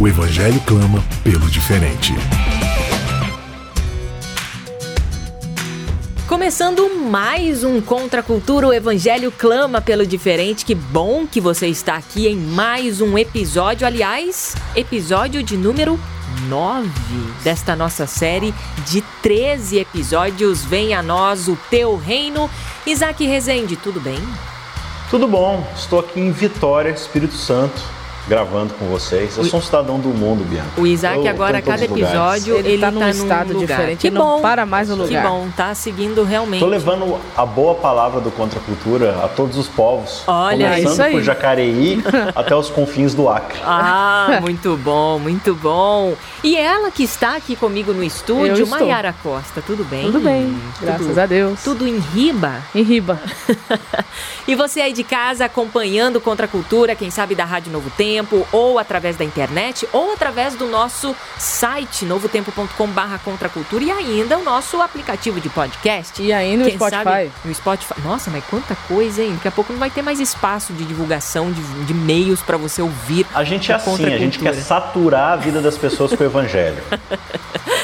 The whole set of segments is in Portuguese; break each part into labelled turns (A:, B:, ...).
A: o Evangelho clama pelo diferente.
B: Começando mais um Contra a Cultura, o Evangelho clama pelo diferente. Que bom que você está aqui em mais um episódio, aliás, episódio de número 9 desta nossa série de 13 episódios. Vem a nós o teu reino. Isaac Rezende, tudo bem?
C: Tudo bom, estou aqui em Vitória, Espírito Santo gravando com vocês. Eu sou um cidadão do mundo, Bianca.
B: O Isaac eu, agora, cada episódio, ele,
D: ele tá num tá estado lugar. diferente. Que bom. para mais no lugar.
B: Que bom, tá seguindo realmente. Tô
C: levando a boa palavra do Contra a Cultura a todos os povos.
B: Olha,
C: começando
B: isso aí.
C: por Jacareí até os confins do Acre.
B: Ah, muito bom, muito bom. E ela que está aqui comigo no estúdio, Maiara Costa, tudo bem?
D: Tudo bem, graças
B: tudo,
D: a Deus.
B: Tudo em riba?
D: Em riba.
B: e você aí de casa acompanhando Contra a Cultura, quem sabe da Rádio Novo Tempo, ou através da internet, ou através do nosso site novotempo.com/barra contracultura e ainda o nosso aplicativo de podcast.
D: E ainda
B: no
D: Spotify.
B: Sabe, no Spotify. Nossa, mas quanta coisa, hein? Daqui a pouco não vai ter mais espaço de divulgação de, de meios para você ouvir.
C: A gente é assim, a gente quer saturar a vida das pessoas com o evangelho.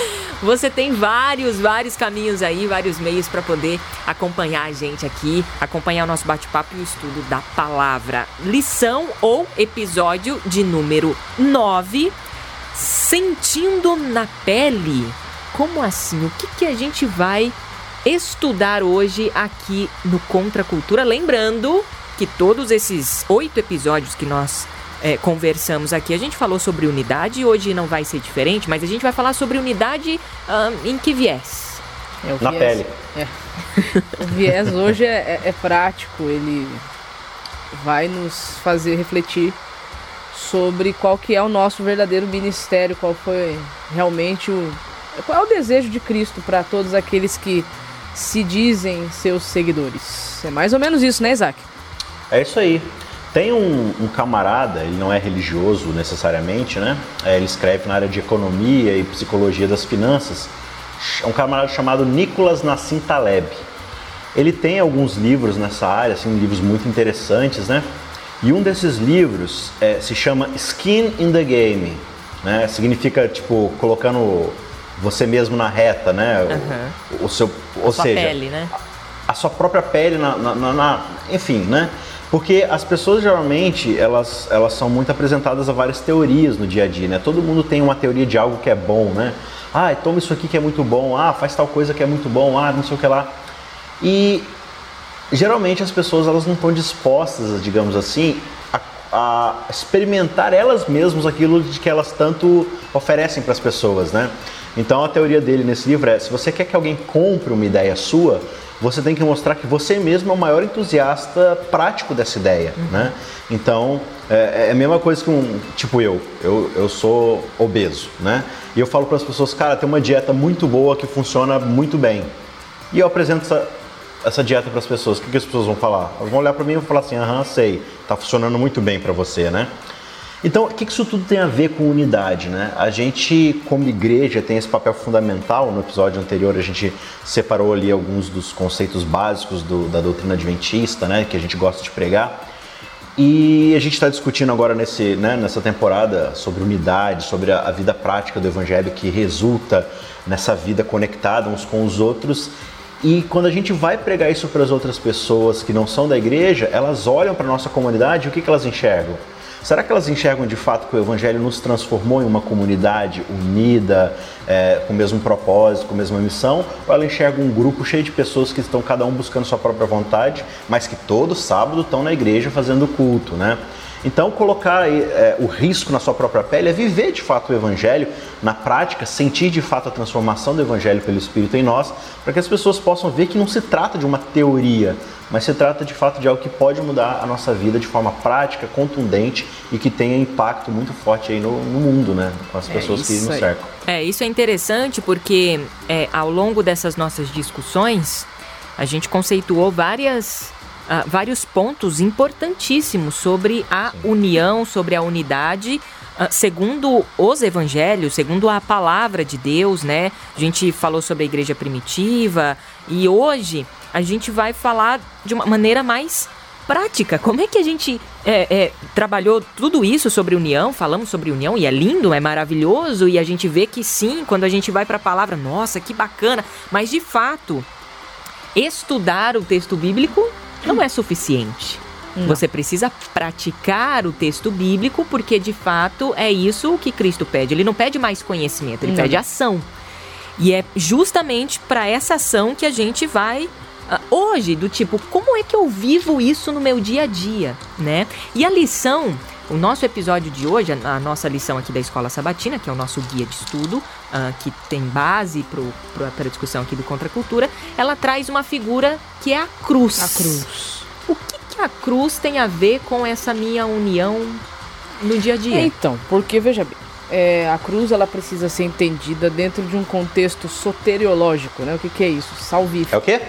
B: Você tem vários, vários caminhos aí, vários meios para poder acompanhar a gente aqui, acompanhar o nosso bate-papo e o estudo da palavra. Lição ou episódio de número 9, Sentindo na pele. Como assim? O que, que a gente vai estudar hoje aqui no Contra Cultura? Lembrando que todos esses oito episódios que nós é, conversamos aqui. A gente falou sobre unidade, hoje não vai ser diferente, mas a gente vai falar sobre unidade um, em que viés?
C: É, Na viés, pele.
D: É. o viés hoje é, é, é prático, ele vai nos fazer refletir sobre qual que é o nosso verdadeiro ministério, qual foi realmente o qual é o desejo de Cristo para todos aqueles que se dizem seus seguidores. É mais ou menos isso, né, Isaac?
C: É isso aí. Tem um, um, camarada, ele não é religioso necessariamente, né? É, ele escreve na área de economia e psicologia das finanças. É um camarada chamado Nicolas Nassim Taleb. Ele tem alguns livros nessa área, assim, livros muito interessantes, né? E um desses livros é, se chama Skin in the Game, né? Significa tipo colocando você mesmo na reta, né?
B: Uhum.
C: O, o, seu, ou
B: a
C: seja,
B: pele, né?
C: a, a sua própria pele na, na, na, na enfim, né? Porque as pessoas geralmente elas, elas são muito apresentadas a várias teorias no dia a dia, né? Todo mundo tem uma teoria de algo que é bom, né? Ah, toma isso aqui que é muito bom, ah, faz tal coisa que é muito bom, ah, não sei o que lá. E geralmente as pessoas elas não estão dispostas, digamos assim, a, a experimentar elas mesmas aquilo de que elas tanto oferecem para as pessoas, né? Então a teoria dele nesse livro é: se você quer que alguém compre uma ideia sua, você tem que mostrar que você mesmo é o maior entusiasta prático dessa ideia, uhum. né? Então, é, é, a mesma coisa que um, tipo eu, eu, eu sou obeso, né? E eu falo para as pessoas, cara, tem uma dieta muito boa que funciona muito bem. E eu apresento essa, essa dieta para as pessoas, o que, que as pessoas vão falar? Elas vão olhar para mim e vão falar assim, aham, sei, tá funcionando muito bem para você, né? Então, o que isso tudo tem a ver com unidade? Né? A gente, como igreja, tem esse papel fundamental. No episódio anterior, a gente separou ali alguns dos conceitos básicos do, da doutrina adventista, né, que a gente gosta de pregar. E a gente está discutindo agora nesse, né, nessa temporada sobre unidade, sobre a, a vida prática do evangelho que resulta nessa vida conectada uns com os outros. E quando a gente vai pregar isso para as outras pessoas que não são da igreja, elas olham para a nossa comunidade e o que, que elas enxergam? Será que elas enxergam de fato que o Evangelho nos transformou em uma comunidade unida, é, com o mesmo propósito, com a mesma missão? Ou ela enxerga um grupo cheio de pessoas que estão cada um buscando sua própria vontade, mas que todo sábado estão na igreja fazendo culto, né? Então, colocar é, o risco na sua própria pele é viver de fato o Evangelho na prática, sentir de fato a transformação do Evangelho pelo Espírito em nós, para que as pessoas possam ver que não se trata de uma teoria, mas se trata de fato de algo que pode mudar a nossa vida de forma prática, contundente e que tenha impacto muito forte aí no, no mundo, né? Com as
B: É
C: pessoas que
B: isso
C: nos cercam.
B: É, isso é interessante porque é, ao longo dessas nossas discussões, a gente conceituou várias, ah, vários pontos importantíssimos sobre a união, sobre a unidade. ah, segundo os evangelhos, segundo a palavra de Deus, né? A gente falou sobre a igreja primitiva e hoje a gente vai falar de uma maneira mais prática. Como é que a gente é, é, trabalhou tudo isso sobre união? Falamos sobre união e é lindo, é maravilhoso e a gente vê que sim, quando a gente vai para a palavra, nossa, que bacana. Mas de fato, estudar o texto bíblico não é suficiente. Você precisa praticar o texto bíblico, porque de fato é isso que Cristo pede. Ele não pede mais conhecimento, ele
D: Não.
B: pede ação. E é justamente para essa ação que a gente vai ah, hoje, do tipo, como é que eu vivo isso no meu dia a dia, né? E a lição, o nosso episódio de hoje, a, a nossa lição aqui da Escola Sabatina, que é o nosso guia de estudo, ah, que tem base para a discussão aqui do Contra a Cultura, ela traz uma figura que é a cruz.
D: A cruz.
B: O que, que a cruz tem a ver com essa minha união no dia a dia?
D: Então, porque veja bem, é, a cruz ela precisa ser entendida dentro de um contexto soteriológico, né? O que, que é isso?
C: É
D: Salvífico.
C: o quê?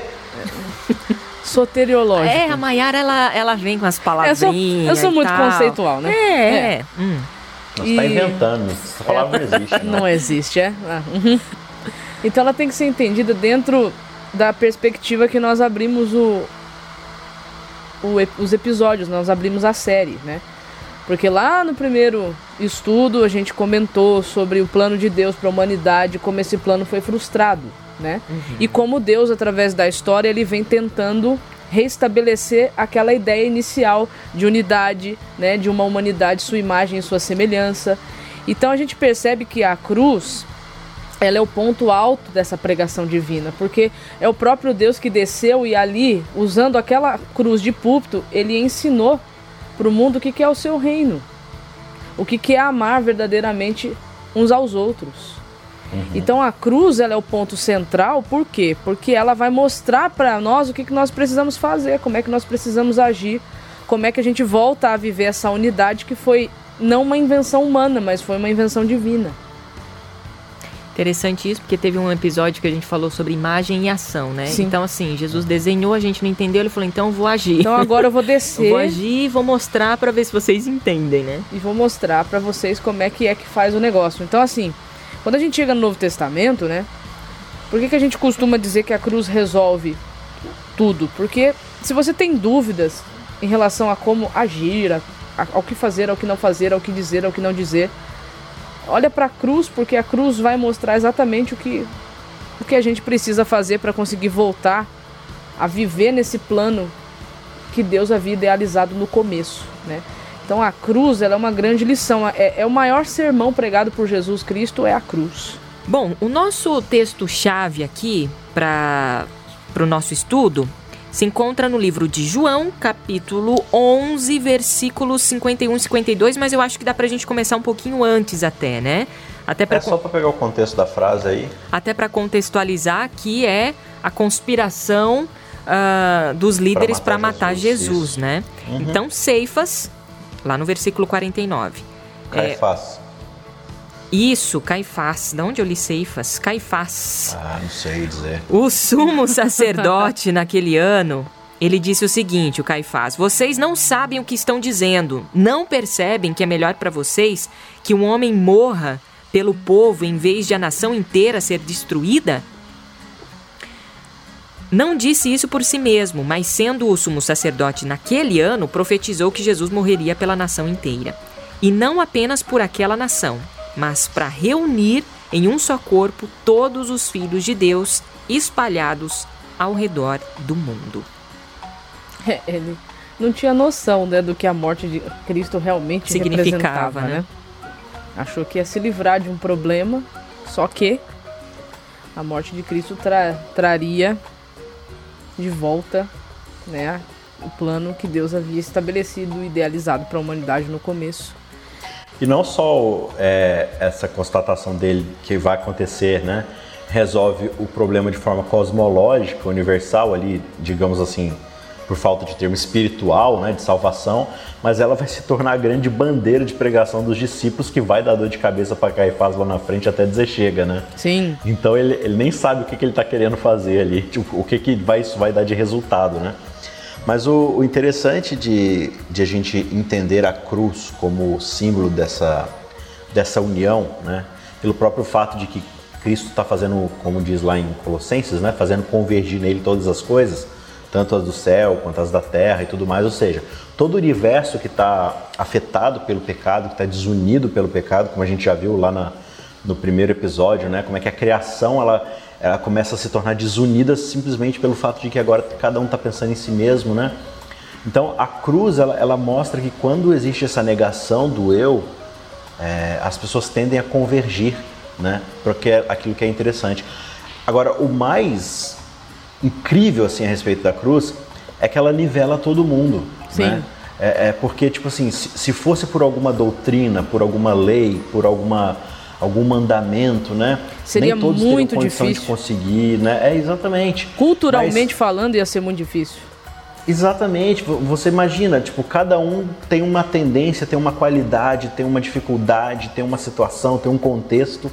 D: Soteriológico.
B: É, a Mayara, ela, ela vem com as
D: eu
B: palavrinhas
D: sou, eu sou
B: e
D: muito
B: tal.
D: conceitual, né?
B: É, é. Hum.
C: Você está
D: E-
C: inventando. Essa palavra não existe. Não.
D: Não existe, é? Ah, uhum. Então ela tem que ser entendida dentro da perspectiva que nós abrimos o, o os episódios, nós abrimos a série, né? Porque lá no primeiro estudo a gente comentou sobre o plano de Deus para a humanidade, como esse plano foi frustrado, né? E como Deus, através da história, ele vem tentando restabelecer aquela ideia inicial de unidade, né, de uma humanidade sua imagem sua semelhança. Então a gente percebe que a cruz ela é o ponto alto dessa pregação divina, porque é o próprio Deus que desceu e ali, usando aquela cruz de púlpito, ele ensinou para o mundo o que que é o seu reino, o que que é amar verdadeiramente uns aos outros. Então a cruz ela é o ponto central, por quê? Porque ela vai mostrar para nós o que, que nós precisamos fazer, como é que nós precisamos agir, como é que a gente volta a viver essa unidade que foi não uma invenção humana, mas foi uma invenção divina.
B: Interessante isso, porque teve um episódio que a gente falou sobre imagem e ação, né?
D: Sim.
B: Então, assim, Jesus desenhou, a gente não entendeu, ele falou, então eu vou agir.
D: Então agora eu vou
B: eu
D: descer
B: vou agir e vou mostrar pra ver se vocês entendem, né?
D: e vou mostrar para vocês como é que é que faz o negócio. Então assim, quando a gente chega no Novo Testamento, né? Por que, que a gente costuma dizer que a cruz resolve tudo? Porque se você tem dúvidas em relação a como agir, a- a- ao que fazer, ao que não fazer, ao que dizer, ao que não dizer, olha para a cruz, porque a cruz vai mostrar exatamente o que o que a gente precisa fazer para conseguir voltar a viver nesse plano que Deus havia idealizado no começo, né? Então a cruz ela é uma grande lição, é, é o maior sermão pregado por Jesus Cristo é a cruz.
B: Bom, o nosso texto-chave aqui para o nosso estudo se encontra no livro de João, capítulo 11, versículos 51 e 52, mas eu acho que dá pra gente começar um pouquinho antes até, né? Até para
C: É só para pegar o contexto da frase aí.
B: até para contextualizar que é a conspiração ah, dos líderes para
C: matar
B: matar
C: Jesus,
B: Jesus, né? Então, Ceifas, lá no versículo 49.
C: Cai
B: É, isso, Caifás. De onde eu li Ceifas? Caifás.
C: Ah, não sei dizer.
B: O sumo sacerdote naquele ano, ele disse o seguinte, o Caifás: "Vocês não sabem o que estão dizendo. Não percebem que é melhor para vocês que um homem morra pelo povo em vez de a nação inteira ser destruída?" Não disse isso por si mesmo, mas sendo o sumo sacerdote naquele ano, profetizou que Jesus morreria pela nação inteira. E não apenas por aquela nação, mas para reunir em um só corpo todos os filhos de Deus espalhados ao redor do mundo.
D: É, Ele não tinha noção né, do que a morte de Cristo realmente
B: Significava, né?
D: né? Achou que ia se livrar de um problema, só que a morte de Cristo tra- traria de volta né, o plano que Deus havia estabelecido, idealizado para a humanidade no começo.
C: E não só é, essa constatação dele que vai acontecer, né, resolve o problema de forma cosmológica, universal ali, digamos assim, por falta de termo espiritual, né, de salvação, mas ela vai se tornar a grande bandeira de pregação dos discípulos que vai dar dor de cabeça para Caifás lá na frente até dizer chega, né?
D: Sim.
C: Então ele, ele nem sabe o que, que ele está querendo fazer ali, tipo, o que, que vai, isso vai dar de resultado, né? Mas o, o interessante de, de a gente entender a cruz como símbolo dessa, dessa união, né? Pelo próprio fato de que Cristo está fazendo, como diz lá em Colossenses, né? Fazendo convergir nele todas as coisas tanto as do céu quanto as da terra e tudo mais. Ou seja, todo o universo que está afetado pelo pecado, que está desunido pelo pecado, como a gente já viu lá na, no primeiro episódio, né? Como é que a criação ela, ela começa a se tornar desunida simplesmente pelo fato de que agora cada um está pensando em si mesmo, né? Então a cruz ela, ela mostra que quando existe essa negação do eu, é, as pessoas tendem a convergir, né? Porque é aquilo que é interessante. Agora o mais incrível assim a respeito da cruz é que ela nivela todo mundo. Sim. Né? É, é, porque, tipo assim, se, se, fosse por alguma doutrina, por alguma lei, por alguma, algum mandamento, né?
D: Seria
C: Nem todos
D: muito
C: difícil
D: de
C: conseguir, né? É exatamente.
D: Culturalmente Mas, falando, ia ser muito difícil.
C: Exatamente. Você imagina, tipo, cada um tem uma tendência, tem uma qualidade, tem uma dificuldade, tem uma situação, tem um contexto.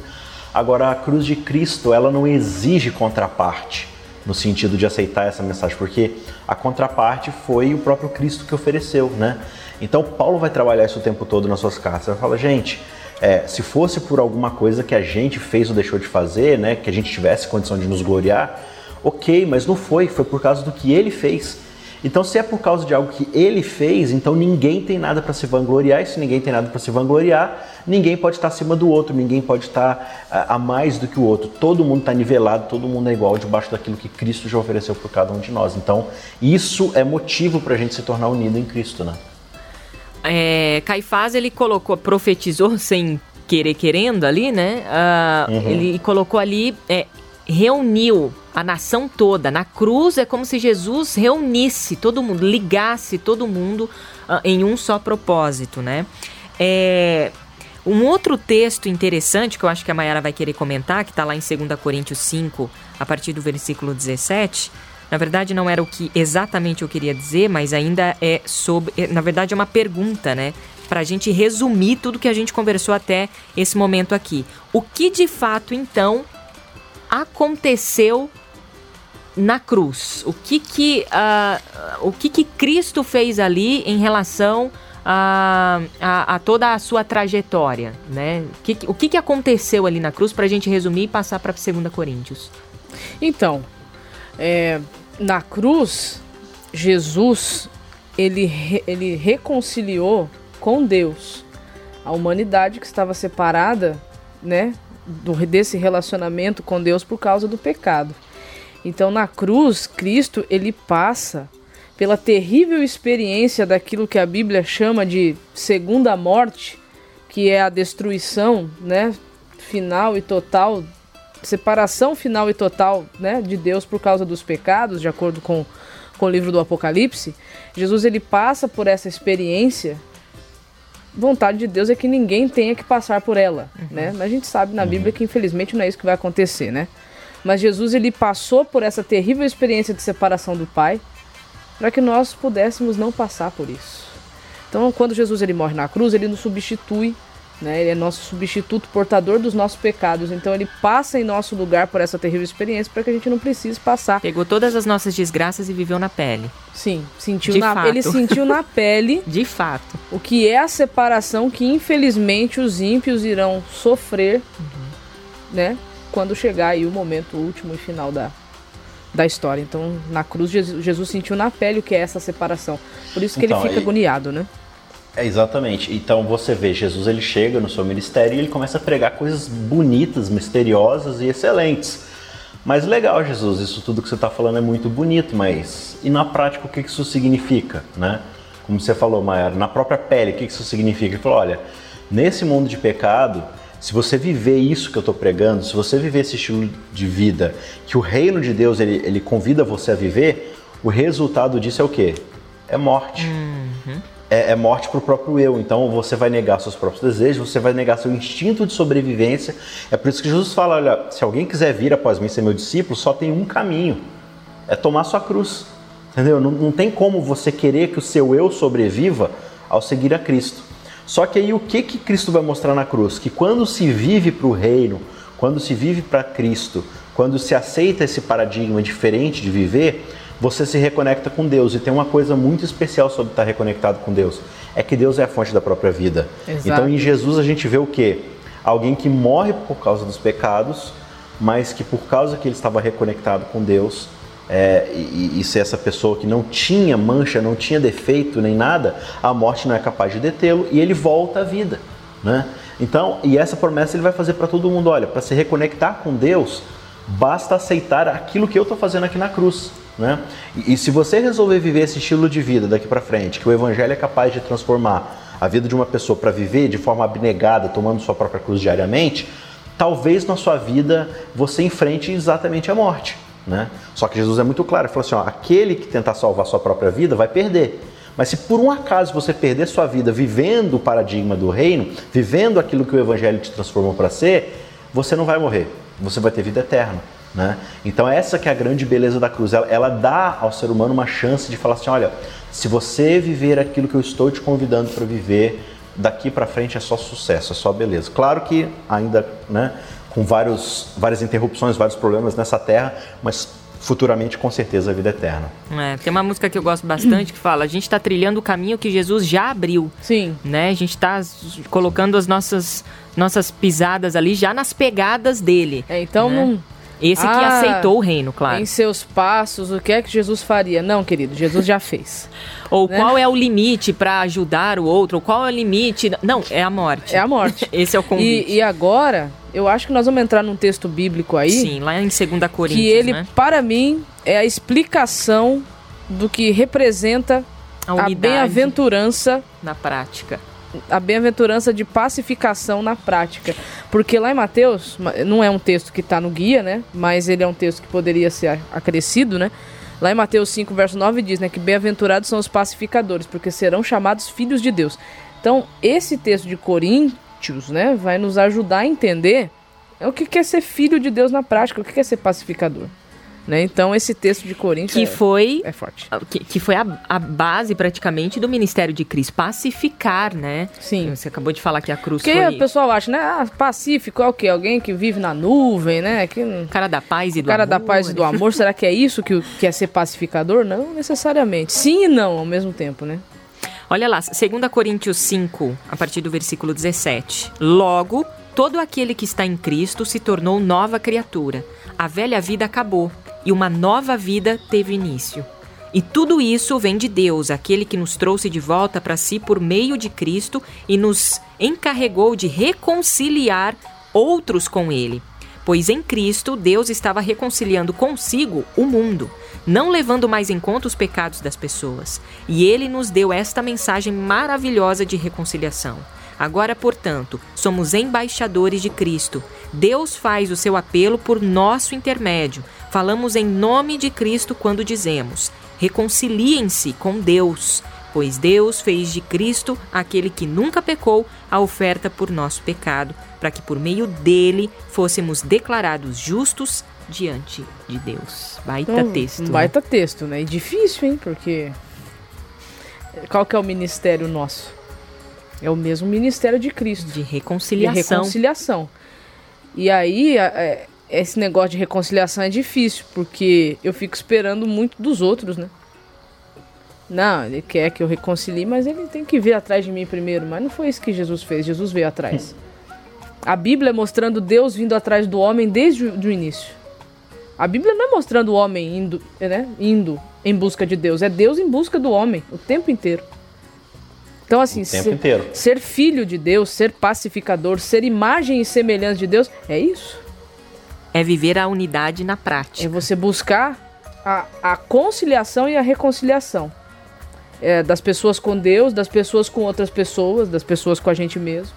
C: Agora, a cruz de Cristo, ela não exige contraparte no sentido de aceitar essa mensagem, porque a contraparte foi o próprio Cristo que ofereceu, né? Então Paulo vai trabalhar isso o tempo todo nas suas cartas. Ele fala, gente, é, se fosse por alguma coisa que a gente fez ou deixou de fazer, né, que a gente tivesse condição de nos gloriar, ok, mas não foi, foi por causa do que ele fez. Então, se é por causa de algo que ele fez, então ninguém tem nada para se vangloriar, e se ninguém tem nada para se vangloriar, ninguém pode estar acima do outro, ninguém pode estar a, a mais do que o outro. Todo mundo está nivelado, todo mundo é igual debaixo daquilo que Cristo já ofereceu por cada um de nós. Então, isso é motivo para a gente se tornar unido em Cristo, né?
B: É, Caifás ele colocou, profetizou sem querer querendo ali, né? Uh, uhum. Ele colocou ali, é, reuniu a nação toda. Na cruz é como se Jesus reunisse todo mundo, ligasse todo mundo uh, em um só propósito, né? É, um outro texto interessante que eu acho que a Mayara vai querer comentar, que está lá em 2 Coríntios 5, a partir do versículo 17. Na verdade, não era o que exatamente eu queria dizer, mas ainda é sobre. É, na verdade, é uma pergunta, né? Para a gente resumir tudo que a gente conversou até esse momento aqui. O que de fato, então, aconteceu na cruz? O que que, uh, o que, que Cristo fez ali em relação a, a, a toda a sua trajetória, né? O que, o que, que aconteceu ali na cruz para a gente resumir e passar para 2 Coríntios?
D: Então, é, na cruz, Jesus ele, ele reconciliou com Deus a humanidade que estava separada, né, do, desse relacionamento com Deus por causa do pecado. Então na cruz, Cristo ele passa pela terrível experiência daquilo que a Bíblia chama de segunda morte, que é a destruição, né, final e total, separação final e total, né, de Deus por causa dos pecados, de acordo com, com o livro do Apocalipse. Jesus ele passa por essa experiência vontade de Deus é que ninguém tenha que passar por ela, uhum. né? Mas a gente sabe na Bíblia que infelizmente não é isso que vai acontecer, né? Mas Jesus ele passou por essa terrível experiência de separação do Pai para que nós pudéssemos não passar por isso. Então, quando Jesus ele morre na cruz, ele nos substitui né? Ele é nosso substituto, portador dos nossos pecados. Então ele passa em nosso lugar por essa terrível experiência para que a gente não precise passar.
B: Pegou todas as nossas desgraças e viveu na pele.
D: Sim, sentiu na, ele sentiu na pele.
B: De fato.
D: O que é a separação que infelizmente os ímpios irão sofrer, uhum. né? Quando chegar aí o momento último e final da, da história. Então, na cruz, Jesus, Jesus sentiu na pele o que é essa separação. Por isso que então, ele fica agoniado, né?
C: É, exatamente. Então você vê, Jesus ele chega no seu ministério e ele começa a pregar coisas bonitas, misteriosas e excelentes. Mas legal, Jesus, isso tudo que você está falando é muito bonito, mas e na prática o que isso significa, né? Como você falou, Mayara, na própria pele, o que isso significa? Ele falou, olha, nesse mundo de pecado, se você viver isso que eu estou pregando, se você viver esse estilo de vida que o reino de Deus ele, ele convida você a viver, o resultado disso é o quê? é morte. É, é morte para o próprio eu. Então você vai negar seus próprios desejos, você vai negar seu instinto de sobrevivência. É por isso que Jesus fala: olha, se alguém quiser vir após mim ser meu discípulo, só tem um caminho: é tomar sua cruz. Entendeu? Não, não tem como você querer que o seu eu sobreviva ao seguir a Cristo. Só que aí o que, que Cristo vai mostrar na cruz? Que quando se vive para o reino, quando se vive para Cristo, quando se aceita esse paradigma diferente de viver, você se reconecta com Deus. E tem uma coisa muito especial sobre estar reconectado com Deus: é que Deus é a fonte da própria vida.
D: Exato.
C: Então em Jesus a gente vê o quê? Alguém que morre por causa dos pecados, mas que por causa que ele estava reconectado com Deus, é, e, e ser essa pessoa que não tinha mancha, não tinha defeito nem nada, a morte não é capaz de detê-lo e ele volta à vida. Né? Então, e essa promessa ele vai fazer para todo mundo: olha, para se reconectar com Deus, basta aceitar aquilo que eu estou fazendo aqui na cruz. Né? E, e se você resolver viver esse estilo de vida daqui para frente, que o Evangelho é capaz de transformar a vida de uma pessoa para viver de forma abnegada, tomando sua própria cruz diariamente, talvez na sua vida você enfrente exatamente a morte. Né? Só que Jesus é muito claro, ele falou assim: ó, aquele que tentar salvar sua própria vida vai perder. Mas se por um acaso você perder sua vida vivendo o paradigma do reino, vivendo aquilo que o Evangelho te transformou para ser, você não vai morrer, você vai ter vida eterna. Né? Então essa que é a grande beleza da cruz, ela, ela dá ao ser humano uma chance de falar assim, olha, se você viver aquilo que eu estou te convidando para viver, daqui para frente é só sucesso, é só beleza. Claro que ainda, né, com vários, várias interrupções, vários problemas nessa terra, mas futuramente com certeza a vida eterna.
B: É, tem uma música que eu gosto bastante que fala: a gente está trilhando o caminho que Jesus já abriu.
D: Sim.
B: Né? A gente está colocando as nossas, nossas pisadas ali já nas pegadas dele.
D: É, então
B: Né?
D: não.
B: Esse que
D: Ah,
B: aceitou o reino, claro.
D: Em seus passos, o que é que Jesus faria? Não, querido, Jesus já fez.
B: Ou
D: né?
B: qual é o limite para ajudar o outro? Ou qual é o limite? Não, é a morte.
D: É a morte.
B: Esse é o convite.
D: E, e agora, eu acho que nós vamos entrar num texto bíblico aí.
B: Sim, lá em 2 Coríntios,
D: que ele,
B: né?
D: para mim, é a explicação do que representa
B: A
D: a bem-aventurança,
B: na prática.
D: A bem-aventurança de pacificação na prática. Porque lá em Mateus, ma- não é um texto que está no guia, né? Mas ele é um texto que poderia ser acrescido, né? Lá em Mateus 5, verso 9 diz, né, que bem-aventurados são os pacificadores, porque serão chamados filhos de Deus. Então, esse texto de Coríntios, né, vai nos ajudar a entender é o que quer ser filho de Deus na prática, o que quer ser pacificador. Né? Então, esse texto de Coríntios
B: Que
D: é,
B: foi
D: é forte.
B: que, que foi a, a base praticamente do ministério de Cristo, pacificar, né?
D: Sim.
B: Você acabou de falar que a cruz
D: Porque
B: foi
D: o pessoal acha, né? Ah, pacífico é o quê? Alguém que vive na nuvem, né? Que,
B: cara da paz e do
D: cara
B: amor.
D: da paz e do amor. Será que é isso que, que é ser pacificador? Não necessariamente. Sim e não ao mesmo tempo, né?
B: Olha lá, 2 Coríntios 5, a partir do versículo 17. Logo, todo aquele que está em Cristo se tornou nova criatura. A velha vida acabou e uma nova vida teve início. E tudo isso vem de Deus, aquele que nos trouxe de volta para si por meio de Cristo e nos encarregou de reconciliar outros com Ele. Pois em Cristo, Deus estava reconciliando consigo o mundo, não levando mais em conta os pecados das pessoas. E Ele nos deu esta mensagem maravilhosa de reconciliação. Agora, portanto, somos embaixadores de Cristo. Deus faz o seu apelo por nosso intermédio. Falamos em nome de Cristo quando dizemos: reconciliem-se com Deus, pois Deus fez de Cristo, aquele que nunca pecou, a oferta por nosso pecado, para que por meio dele fôssemos declarados justos diante de Deus. Baita
D: Então,
B: texto.
D: Um
B: né?
D: baita texto, né? E difícil, hein? Porque. Qual que é o ministério nosso? É o mesmo ministério de Cristo.
B: De
D: De
B: reconciliação.
D: reconciliação. E aí, é, esse negócio de reconciliação é difícil, porque eu fico esperando muito dos outros, né? Não, ele quer que eu reconcilie, mas ele tem que vir atrás de mim primeiro. Mas não foi isso que Jesus fez, Jesus veio atrás. A Bíblia é mostrando Deus vindo atrás do homem desde o início. A Bíblia não é mostrando o homem indo, né, indo em busca de Deus, é Deus em busca do homem o tempo inteiro. Então, assim,
C: O tempo
D: ser- ser filho de Deus, ser pacificador, ser imagem e semelhança de Deus, é isso.
B: É viver a unidade na
D: É
B: prática.
D: você buscar a, a conciliação e a reconciliação. É, das pessoas com Deus, das pessoas com outras pessoas, das pessoas com a gente mesmo.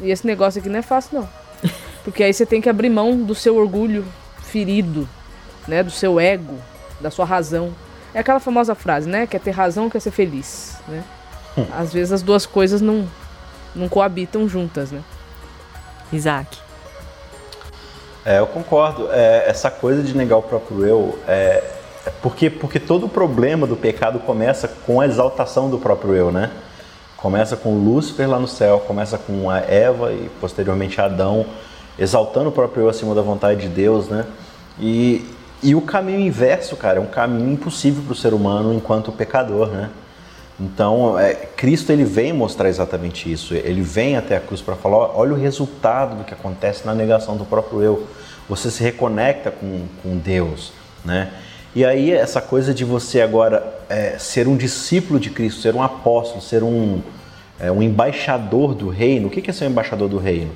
D: E esse negócio aqui não é fácil, não. Porque aí você tem que abrir mão do seu orgulho ferido, né? Do seu ego, da sua razão. É aquela famosa frase, né? Quer ter razão, quer ser feliz, né? Às vezes as duas coisas não, não coabitam juntas, né?
B: Isaac.
C: É, eu concordo. É, essa coisa de negar o próprio eu é, é porque, porque todo o problema do pecado começa com a exaltação do próprio eu, né? Começa com Lúcifer lá no céu, começa com a Eva e posteriormente Adão, exaltando o próprio eu acima da vontade de Deus, né? E, e o caminho inverso, cara, é um caminho impossível para o ser humano enquanto pecador, né? Então, é, Cristo ele vem mostrar exatamente isso. Ele vem até a cruz para falar: olha o resultado do que acontece na negação do próprio eu. Você se reconecta com, com Deus, né? E aí essa coisa de você agora é, ser um discípulo de Cristo, ser um apóstolo, ser um, é, um embaixador do reino. O que é ser um embaixador do reino?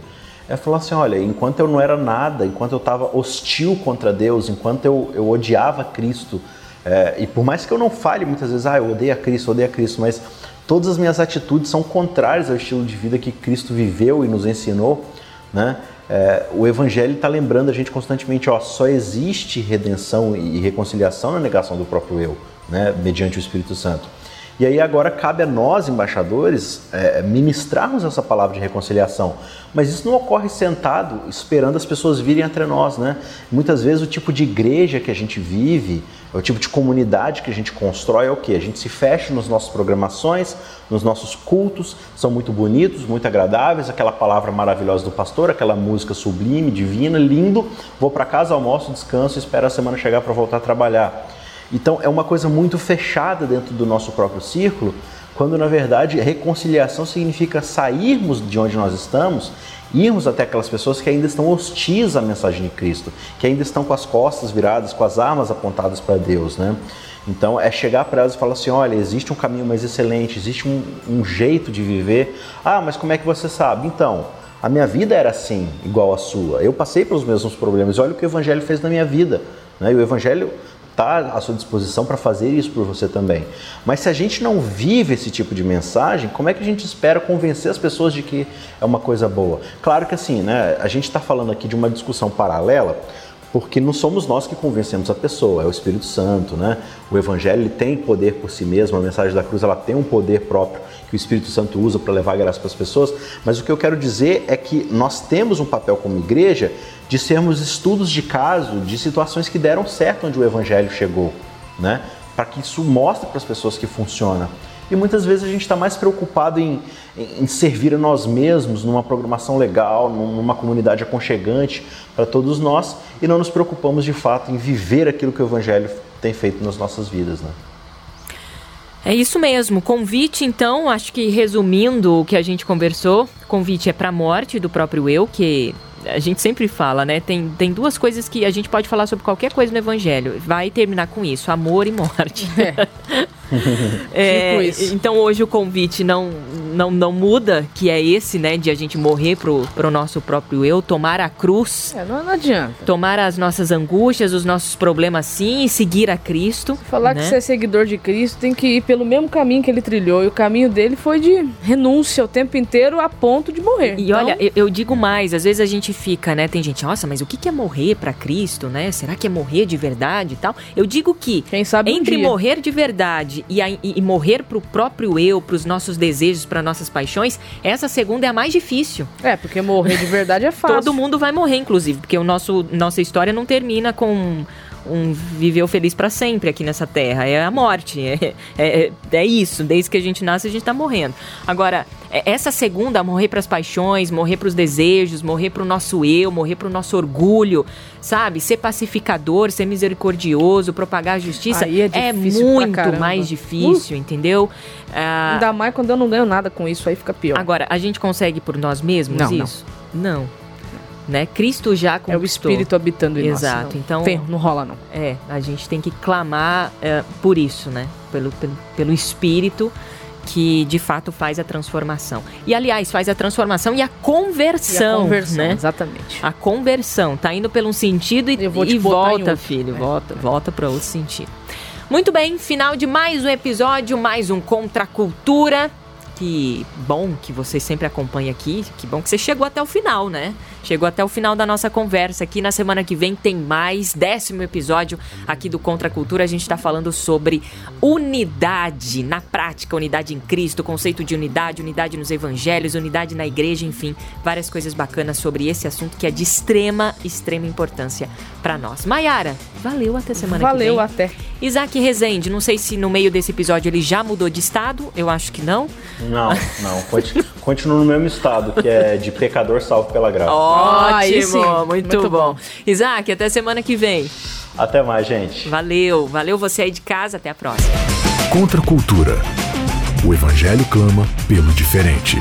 C: É falar assim, olha, enquanto eu não era nada, enquanto eu estava hostil contra Deus, enquanto eu, eu odiava Cristo, é, e por mais que eu não fale muitas vezes, ah, eu odeio a Cristo, odeio a Cristo, mas todas as minhas atitudes são contrárias ao estilo de vida que Cristo viveu e nos ensinou, né? É, o Evangelho está lembrando a gente constantemente, ó, só existe redenção e reconciliação na negação do próprio eu, né, mediante o Espírito Santo. E aí agora cabe a nós, embaixadores, é, ministrarmos essa palavra de reconciliação. Mas isso não ocorre sentado, esperando as pessoas virem entre nós, né? Muitas vezes o tipo de igreja que a gente vive, o tipo de comunidade que a gente constrói é o que? A gente se fecha nas nossas programações, nos nossos cultos, são muito bonitos, muito agradáveis, aquela palavra maravilhosa do pastor, aquela música sublime, divina, lindo. Vou para casa, almoço, descanso, espero a semana chegar para voltar a trabalhar. Então é uma coisa muito fechada dentro do nosso próprio círculo, quando na verdade reconciliação significa sairmos de onde nós estamos irmos até aquelas pessoas que ainda estão hostis à mensagem de Cristo, que ainda estão com as costas viradas, com as armas apontadas para Deus, né? Então é chegar para elas e falar assim: olha, existe um caminho mais excelente, existe um, um, jeito de viver. Ah, mas como é que você sabe? Então, a minha vida era assim, igual a sua. Eu passei pelos mesmos problemas. Olha o que o Evangelho fez na minha vida. Né? E o Evangelho está à sua disposição para fazer isso por você também. Mas se a gente não vive esse tipo de mensagem, como é que a gente espera convencer as pessoas de que é uma coisa boa? Claro que assim, né? A gente está falando aqui de uma discussão paralela, porque não somos nós que convencemos a pessoa, é o Espírito Santo, né? O Evangelho tem poder por si mesmo, a mensagem da cruz ela tem um poder próprio que o Espírito Santo usa para levar graça para as pessoas, mas o que eu quero dizer é que nós temos um papel como igreja de sermos estudos de caso de situações que deram certo onde o Evangelho chegou, né? Para que isso mostre para as pessoas que funciona. E muitas vezes a gente está mais preocupado em, em, servir a nós mesmos numa programação legal, numa comunidade aconchegante para todos nós e não nos preocupamos de fato em viver aquilo que o Evangelho tem feito nas nossas vidas. Né?
B: É isso mesmo. Convite, então, acho que resumindo o que a gente conversou, convite é para a morte do próprio eu, que a gente sempre fala, né? Tem, tem duas coisas que a gente pode falar sobre qualquer coisa no Evangelho. Vai terminar com isso: amor e morte. É. é, tipo então hoje o convite não, não, não muda, que é esse, né? De a gente morrer pro, pro nosso próprio eu, tomar a cruz.
D: É, não, não adianta.
B: Tomar as nossas angústias, os nossos problemas sim e seguir a Cristo.
D: Falar
B: né?
D: que você é seguidor de Cristo tem que ir pelo mesmo caminho que ele trilhou. E o caminho dele foi de renúncia o tempo inteiro a ponto de morrer.
B: E então... olha, eu, eu, digo mais, às vezes a gente fica, né? Tem gente, nossa, mas o que é morrer para Cristo, né? Será que é morrer de verdade e tal? Eu digo que
D: Quem sabe
B: entre
D: um
B: morrer de verdade e, a, e, morrer para o próprio eu, para os nossos desejos, para nossas paixões, essa segunda é a mais difícil.
D: É, porque morrer de verdade é fácil.
B: Todo mundo vai morrer, inclusive, porque o nosso, nossa história não termina com um viveu feliz para sempre aqui nessa terra. É a morte. É, é, é, isso. Desde que a gente nasce, a gente tá morrendo. Agora, é, essa segunda, morrer para as paixões, morrer para os desejos, morrer para o nosso eu, morrer para o nosso orgulho, sabe? Ser pacificador, ser misericordioso, propagar a justiça
D: é,
B: é, muito mais difícil, uh. entendeu?
D: Ah, Ainda mais quando eu não ganho nada com isso, aí fica pior.
B: Agora, a gente consegue por nós mesmos
D: não,
B: isso? Não. não né? Cristo já conquistou.
D: É o Espírito habitando em
B: Exato.
D: nós.
B: Exato. Então
D: não rola não.
B: É, a gente tem que clamar é, por isso, né? Pelo, pelo, pelo Espírito que de fato faz a transformação. E aliás, faz a transformação e a conversão, e a conversão né?
D: Exatamente.
B: A conversão, tá indo pelo um sentido e, e volta, filho, é. volta, volta para outro sentido. Muito bem, final de mais um episódio, mais um Contra a Cultura. Que bom que você sempre acompanha aqui. Que bom que você chegou até o final, né? Chegou até o final da nossa conversa aqui. Na semana que vem tem mais, décimo episódio aqui do Contra a Cultura. A gente está falando sobre unidade na prática, unidade em Cristo, conceito de unidade, unidade nos evangelhos, unidade na igreja, enfim, várias coisas bacanas sobre esse assunto que é de extrema, extrema importância para nós. Maiara, valeu até semana
D: valeu,
B: que vem.
D: Valeu até.
B: Isaac Rezende, não sei se no meio desse episódio ele já mudou de estado, eu acho que não.
C: Não, não, continua no mesmo estado, que é de pecador salvo pela graça.
B: Ótimo, ah, muito, muito bom. bom. Isaac, até semana que vem.
C: Até mais, gente.
B: Valeu, valeu você aí de casa, até a próxima.
A: Contra a cultura. O evangelho clama pelo diferente.